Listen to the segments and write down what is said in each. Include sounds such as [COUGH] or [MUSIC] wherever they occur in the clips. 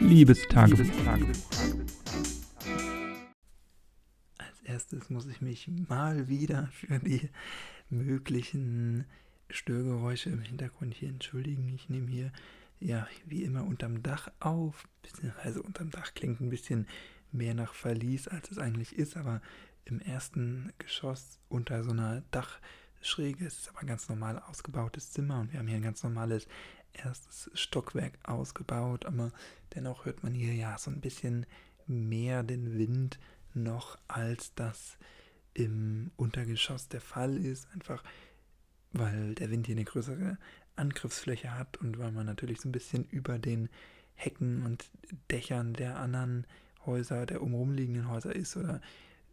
Liebestagebuch. Als erstes muss ich mich mal wieder für die möglichen Störgeräusche im Hintergrund hier entschuldigen. Ich nehme hier ja wie immer unterm Dach auf, beziehungsweise unterm Dach klingt ein bisschen mehr nach Verlies, als es eigentlich ist, aber im ersten Geschoss unter so einer Dachschräge ist es aber ein ganz normal ausgebautes Zimmer und wir haben hier ein ganz normales erstes Stockwerk ausgebaut, aber dennoch hört man hier ja so ein bisschen mehr den Wind noch, als das im Untergeschoss der Fall ist, einfach weil der Wind hier eine größere Angriffsfläche hat und weil man natürlich so ein bisschen über den Hecken und Dächern der anderen Häuser, der umrumliegenden Häuser ist oder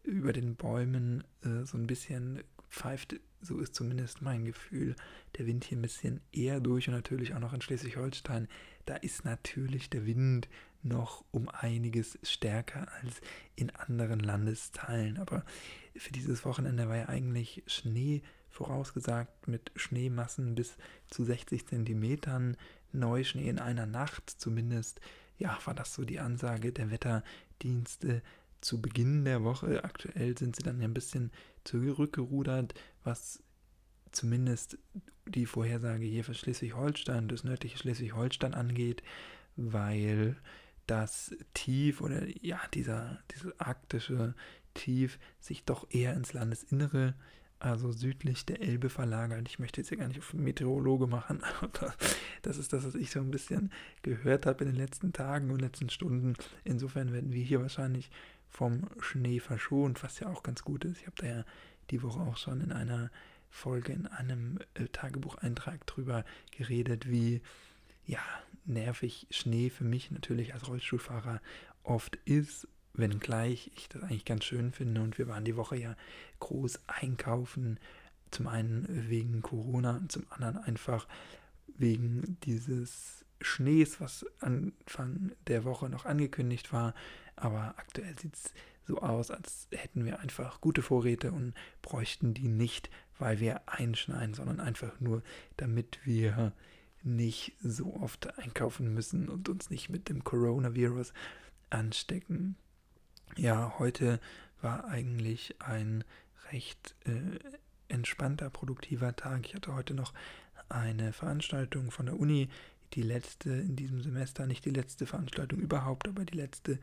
über den Bäumen äh, so ein bisschen pfeift, so ist zumindest mein Gefühl, der Wind hier ein bisschen eher durch und natürlich auch noch in Schleswig-Holstein, da ist natürlich der Wind noch um einiges stärker als in anderen Landesteilen. Aber für dieses Wochenende war ja eigentlich Schnee vorausgesagt mit Schneemassen bis zu 60 Zentimetern, Neuschnee in einer Nacht zumindest. Ja, war das so die Ansage der Wetterdienste zu Beginn der Woche. Aktuell sind sie dann ja ein bisschen zurückgerudert, was zumindest die Vorhersage hier für Schleswig-Holstein, das nördliche Schleswig-Holstein angeht, weil das Tief oder ja, dieser, dieses arktische Tief sich doch eher ins Landesinnere, also südlich der Elbe verlagert. Ich möchte jetzt hier gar nicht auf Meteorologe machen, [LAUGHS] aber das ist das, was ich so ein bisschen gehört habe in den letzten Tagen und letzten Stunden. Insofern werden wir hier wahrscheinlich vom Schnee verschont, was ja auch ganz gut ist. Ich habe da ja die Woche auch schon in einer Folge, in einem äh, Tagebucheintrag drüber geredet, wie ja, nervig Schnee für mich natürlich als Rollstuhlfahrer oft ist, wenngleich ich das eigentlich ganz schön finde. Und wir waren die Woche ja groß einkaufen, zum einen wegen Corona und zum anderen einfach wegen dieses Schnees, was Anfang der Woche noch angekündigt war. Aber aktuell sieht es so aus, als hätten wir einfach gute Vorräte und bräuchten die nicht, weil wir einschneiden, sondern einfach nur, damit wir nicht so oft einkaufen müssen und uns nicht mit dem Coronavirus anstecken. Ja, heute war eigentlich ein recht äh, entspannter, produktiver Tag. Ich hatte heute noch eine Veranstaltung von der Uni, die letzte in diesem Semester, nicht die letzte Veranstaltung überhaupt, aber die letzte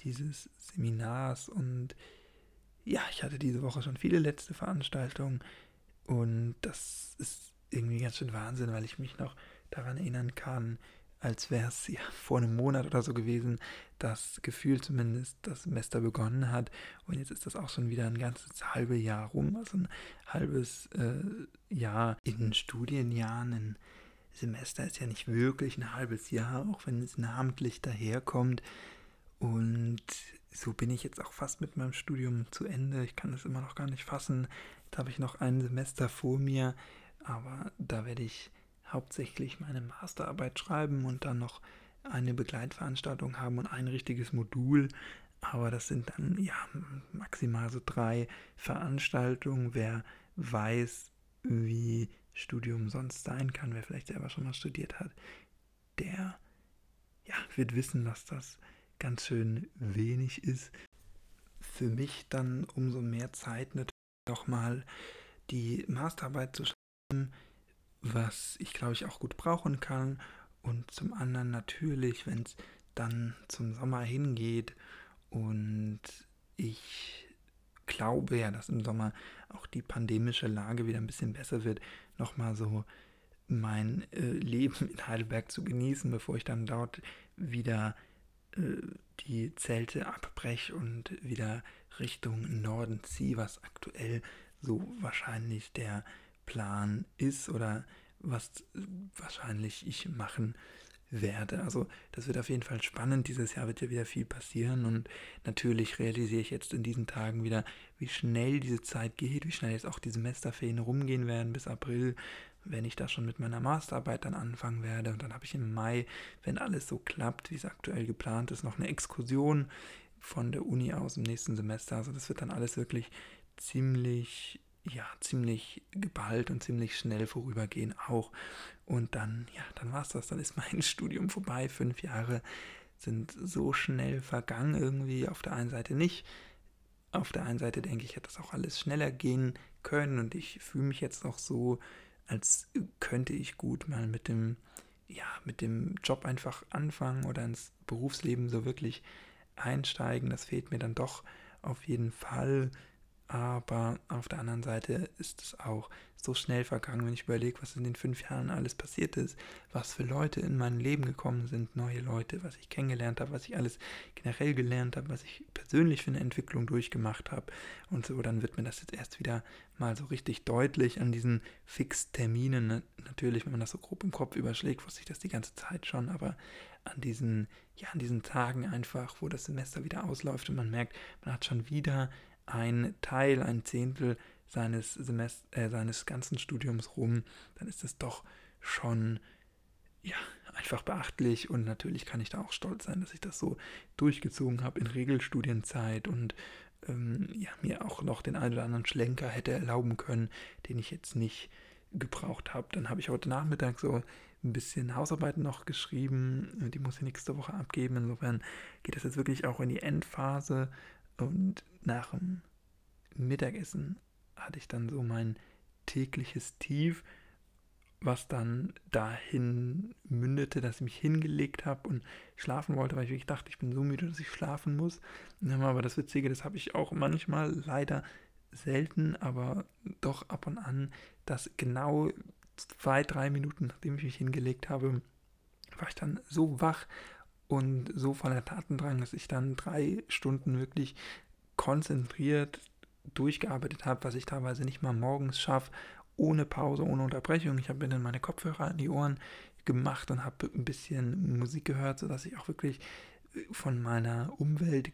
dieses Seminars. Und ja, ich hatte diese Woche schon viele letzte Veranstaltungen und das ist irgendwie ganz schön Wahnsinn, weil ich mich noch daran erinnern kann, als wäre es ja vor einem Monat oder so gewesen, das Gefühl zumindest, das Semester begonnen hat. Und jetzt ist das auch schon wieder ein ganzes halbes Jahr rum, also ein halbes äh, Jahr in Studienjahren. Ein Semester ist ja nicht wirklich ein halbes Jahr, auch wenn es namentlich daherkommt. Und so bin ich jetzt auch fast mit meinem Studium zu Ende. Ich kann es immer noch gar nicht fassen. Jetzt habe ich noch ein Semester vor mir, aber da werde ich hauptsächlich meine Masterarbeit schreiben und dann noch eine Begleitveranstaltung haben und ein richtiges Modul. Aber das sind dann ja maximal so drei Veranstaltungen. Wer weiß, wie Studium sonst sein kann, wer vielleicht selber schon mal studiert hat, der ja, wird wissen, dass das ganz schön wenig ist. Für mich dann umso mehr Zeit natürlich doch mal die Masterarbeit zu schreiben, was ich glaube ich auch gut brauchen kann. Und zum anderen natürlich, wenn es dann zum Sommer hingeht und ich glaube ja, dass im Sommer auch die pandemische Lage wieder ein bisschen besser wird, nochmal so mein äh, Leben in Heidelberg zu genießen, bevor ich dann dort wieder äh, die Zelte abbreche und wieder Richtung Norden ziehe, was aktuell so wahrscheinlich der Plan ist oder was wahrscheinlich ich machen werde. Also das wird auf jeden Fall spannend. Dieses Jahr wird ja wieder viel passieren und natürlich realisiere ich jetzt in diesen Tagen wieder, wie schnell diese Zeit geht, wie schnell jetzt auch die Semesterferien rumgehen werden bis April, wenn ich da schon mit meiner Masterarbeit dann anfangen werde. Und dann habe ich im Mai, wenn alles so klappt, wie es aktuell geplant ist, noch eine Exkursion von der Uni aus im nächsten Semester. Also das wird dann alles wirklich ziemlich ja, ziemlich geballt und ziemlich schnell vorübergehen auch. Und dann, ja, dann war es das. Dann ist mein [LAUGHS] Studium vorbei. Fünf Jahre sind so schnell vergangen irgendwie. Auf der einen Seite nicht. Auf der einen Seite denke ich, hätte das auch alles schneller gehen können und ich fühle mich jetzt auch so, als könnte ich gut mal mit dem, ja, mit dem Job einfach anfangen oder ins Berufsleben so wirklich einsteigen. Das fehlt mir dann doch auf jeden Fall. Aber auf der anderen Seite ist es auch so schnell vergangen, wenn ich überlege, was in den fünf Jahren alles passiert ist, was für Leute in mein Leben gekommen sind, neue Leute, was ich kennengelernt habe, was ich alles generell gelernt habe, was ich persönlich für eine Entwicklung durchgemacht habe und so, dann wird mir das jetzt erst wieder mal so richtig deutlich an diesen Fixterminen. Natürlich, wenn man das so grob im Kopf überschlägt, wusste ich das die ganze Zeit schon, aber an diesen, ja, an diesen Tagen einfach, wo das Semester wieder ausläuft und man merkt, man hat schon wieder ein Teil, ein Zehntel seines, Semester, äh, seines ganzen Studiums rum, dann ist das doch schon ja, einfach beachtlich und natürlich kann ich da auch stolz sein, dass ich das so durchgezogen habe in Regelstudienzeit und ähm, ja, mir auch noch den einen oder anderen Schlenker hätte erlauben können, den ich jetzt nicht gebraucht habe. Dann habe ich heute Nachmittag so ein bisschen Hausarbeiten noch geschrieben, die muss ich nächste Woche abgeben. Insofern geht das jetzt wirklich auch in die Endphase und nach dem Mittagessen hatte ich dann so mein tägliches Tief, was dann dahin mündete, dass ich mich hingelegt habe und schlafen wollte, weil ich wirklich dachte, ich bin so müde, dass ich schlafen muss. Aber das Witzige, das habe ich auch manchmal leider selten, aber doch ab und an, dass genau zwei, drei Minuten, nachdem ich mich hingelegt habe, war ich dann so wach und so voller Tatendrang, dass ich dann drei Stunden wirklich konzentriert durchgearbeitet habe, was ich teilweise nicht mal morgens schaffe, ohne Pause, ohne Unterbrechung. Ich habe mir dann meine Kopfhörer an die Ohren gemacht und habe ein bisschen Musik gehört, sodass ich auch wirklich von meiner Umwelt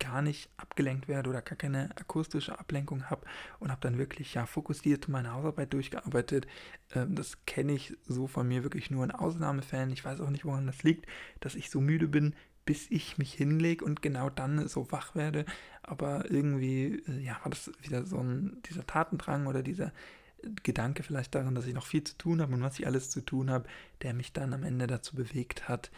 gar nicht abgelenkt werde oder gar keine akustische Ablenkung habe und habe dann wirklich ja fokussiert meine Hausarbeit durchgearbeitet. Ähm, das kenne ich so von mir wirklich nur in Ausnahmefällen. Ich weiß auch nicht, woran das liegt, dass ich so müde bin, bis ich mich hinlege und genau dann so wach werde. Aber irgendwie, äh, ja, war das wieder so ein, dieser Tatendrang oder dieser Gedanke vielleicht daran, dass ich noch viel zu tun habe und was ich alles zu tun habe, der mich dann am Ende dazu bewegt hat,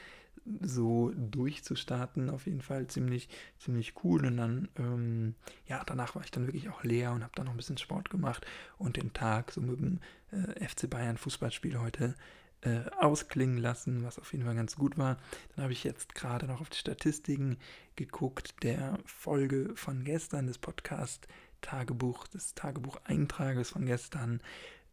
so durchzustarten. Auf jeden Fall ziemlich, ziemlich cool. Und dann, ähm, ja, danach war ich dann wirklich auch leer und habe dann noch ein bisschen Sport gemacht und den Tag so mit dem äh, FC Bayern Fußballspiel heute äh, ausklingen lassen, was auf jeden Fall ganz gut war. Dann habe ich jetzt gerade noch auf die Statistiken geguckt der Folge von gestern des Podcast Tagebuch, des Tagebucheintrages von gestern.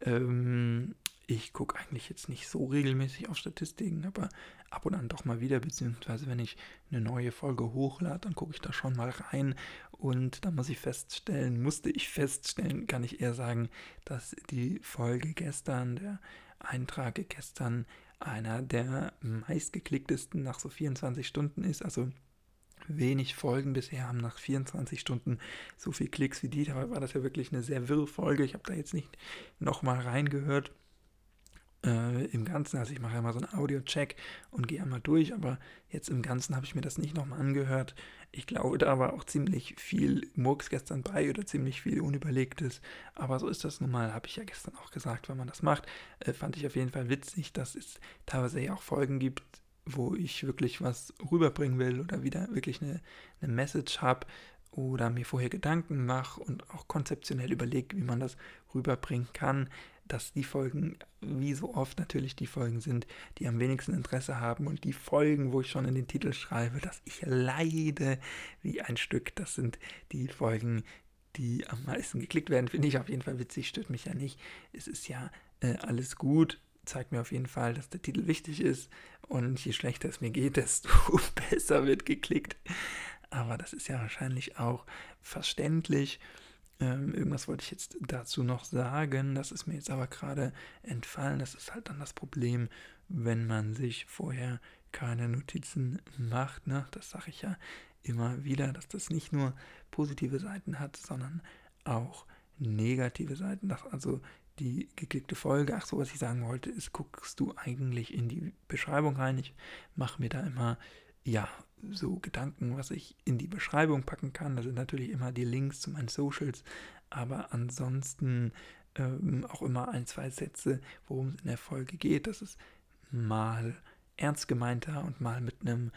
Ähm, ich gucke eigentlich jetzt nicht so regelmäßig auf Statistiken, aber ab und an doch mal wieder, beziehungsweise wenn ich eine neue Folge hochlade, dann gucke ich da schon mal rein und da muss ich feststellen, musste ich feststellen, kann ich eher sagen, dass die Folge gestern, der Eintrag gestern einer der meistgeklicktesten nach so 24 Stunden ist. Also wenig Folgen bisher haben nach 24 Stunden so viel Klicks wie die. Dabei war das ja wirklich eine sehr wirre Folge. Ich habe da jetzt nicht nochmal reingehört äh, im Ganzen. Also ich mache immer so einen Audio-Check und gehe einmal durch, aber jetzt im Ganzen habe ich mir das nicht nochmal angehört. Ich glaube, da war auch ziemlich viel Murks gestern bei oder ziemlich viel Unüberlegtes. Aber so ist das nun mal, habe ich ja gestern auch gesagt, wenn man das macht. Äh, fand ich auf jeden Fall witzig, dass es teilweise ja auch Folgen gibt, wo ich wirklich was rüberbringen will oder wieder wirklich eine, eine Message habe oder mir vorher Gedanken mache und auch konzeptionell überlege, wie man das rüberbringen kann dass die Folgen, wie so oft natürlich die Folgen sind, die am wenigsten Interesse haben und die Folgen, wo ich schon in den Titel schreibe, dass ich leide wie ein Stück, das sind die Folgen, die am meisten geklickt werden, finde ich auf jeden Fall witzig, stört mich ja nicht. Es ist ja äh, alles gut, zeigt mir auf jeden Fall, dass der Titel wichtig ist und je schlechter es mir geht, desto [LAUGHS] besser wird geklickt. Aber das ist ja wahrscheinlich auch verständlich. Ähm, irgendwas wollte ich jetzt dazu noch sagen, das ist mir jetzt aber gerade entfallen. Das ist halt dann das Problem, wenn man sich vorher keine Notizen macht. Ne? Das sage ich ja immer wieder, dass das nicht nur positive Seiten hat, sondern auch negative Seiten. Dass also die geklickte Folge, ach so, was ich sagen wollte, ist, guckst du eigentlich in die Beschreibung rein. Ich mache mir da immer ja, so Gedanken, was ich in die Beschreibung packen kann. Da sind natürlich immer die Links zu meinen Socials, aber ansonsten ähm, auch immer ein, zwei Sätze, worum es in der Folge geht. Das ist mal ernst gemeinter und mal mit einem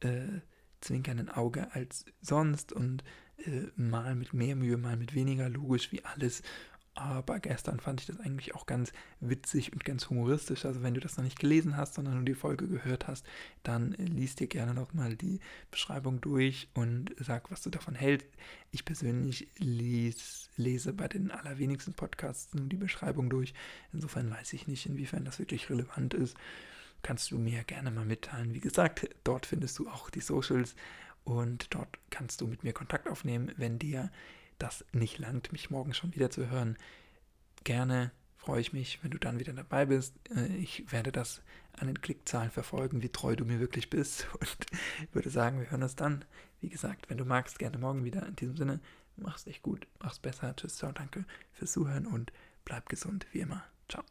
äh, zwinkernden Auge als sonst und äh, mal mit mehr Mühe, mal mit weniger logisch wie alles. Aber gestern fand ich das eigentlich auch ganz witzig und ganz humoristisch. Also wenn du das noch nicht gelesen hast, sondern nur die Folge gehört hast, dann äh, liest dir gerne nochmal die Beschreibung durch und sag, was du davon hältst. Ich persönlich lies, lese bei den allerwenigsten Podcasts nur die Beschreibung durch. Insofern weiß ich nicht, inwiefern das wirklich relevant ist. Kannst du mir gerne mal mitteilen. Wie gesagt, dort findest du auch die Socials und dort kannst du mit mir Kontakt aufnehmen, wenn dir das nicht langt, mich morgen schon wieder zu hören. Gerne freue ich mich, wenn du dann wieder dabei bist. Äh, ich werde das an den Klickzahlen verfolgen, wie treu du mir wirklich bist [LAUGHS] und würde sagen, wir hören uns dann. Wie gesagt, wenn du magst, gerne morgen wieder. In diesem Sinne, mach's echt gut, mach's besser. Tschüss, ciao, danke fürs Zuhören und bleib gesund, wie immer. Ciao.